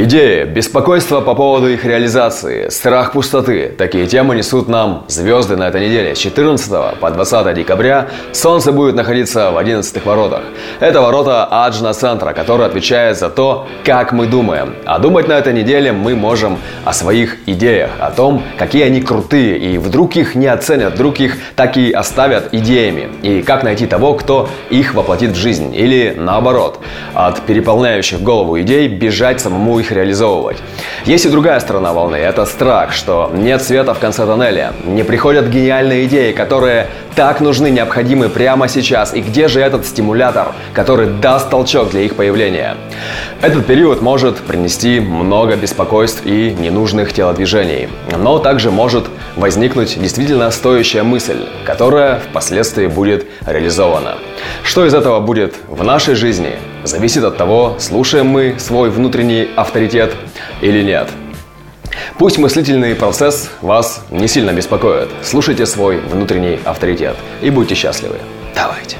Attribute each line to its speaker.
Speaker 1: Идеи, беспокойство по поводу их реализации, страх пустоты – такие темы несут нам звезды на этой неделе. С 14 по 20 декабря Солнце будет находиться в 11 воротах. Это ворота Аджна Центра, который отвечает за то, как мы думаем. А думать на этой неделе мы можем о своих идеях, о том, какие они крутые, и вдруг их не оценят, вдруг их так и оставят идеями. И как найти того, кто их воплотит в жизнь. Или наоборот, от переполняющих голову идей бежать самому их их реализовывать. Есть и другая сторона волны – это страх, что нет света в конце тоннеля, не приходят гениальные идеи, которые так нужны, необходимы прямо сейчас, и где же этот стимулятор, который даст толчок для их появления. Этот период может принести много беспокойств и ненужных телодвижений, но также может возникнуть действительно стоящая мысль, которая впоследствии будет реализована. Что из этого будет в нашей жизни, зависит от того, слушаем мы свой внутренний авторитет или нет. Пусть мыслительный процесс вас не сильно беспокоит. Слушайте свой внутренний авторитет и будьте счастливы. Давайте.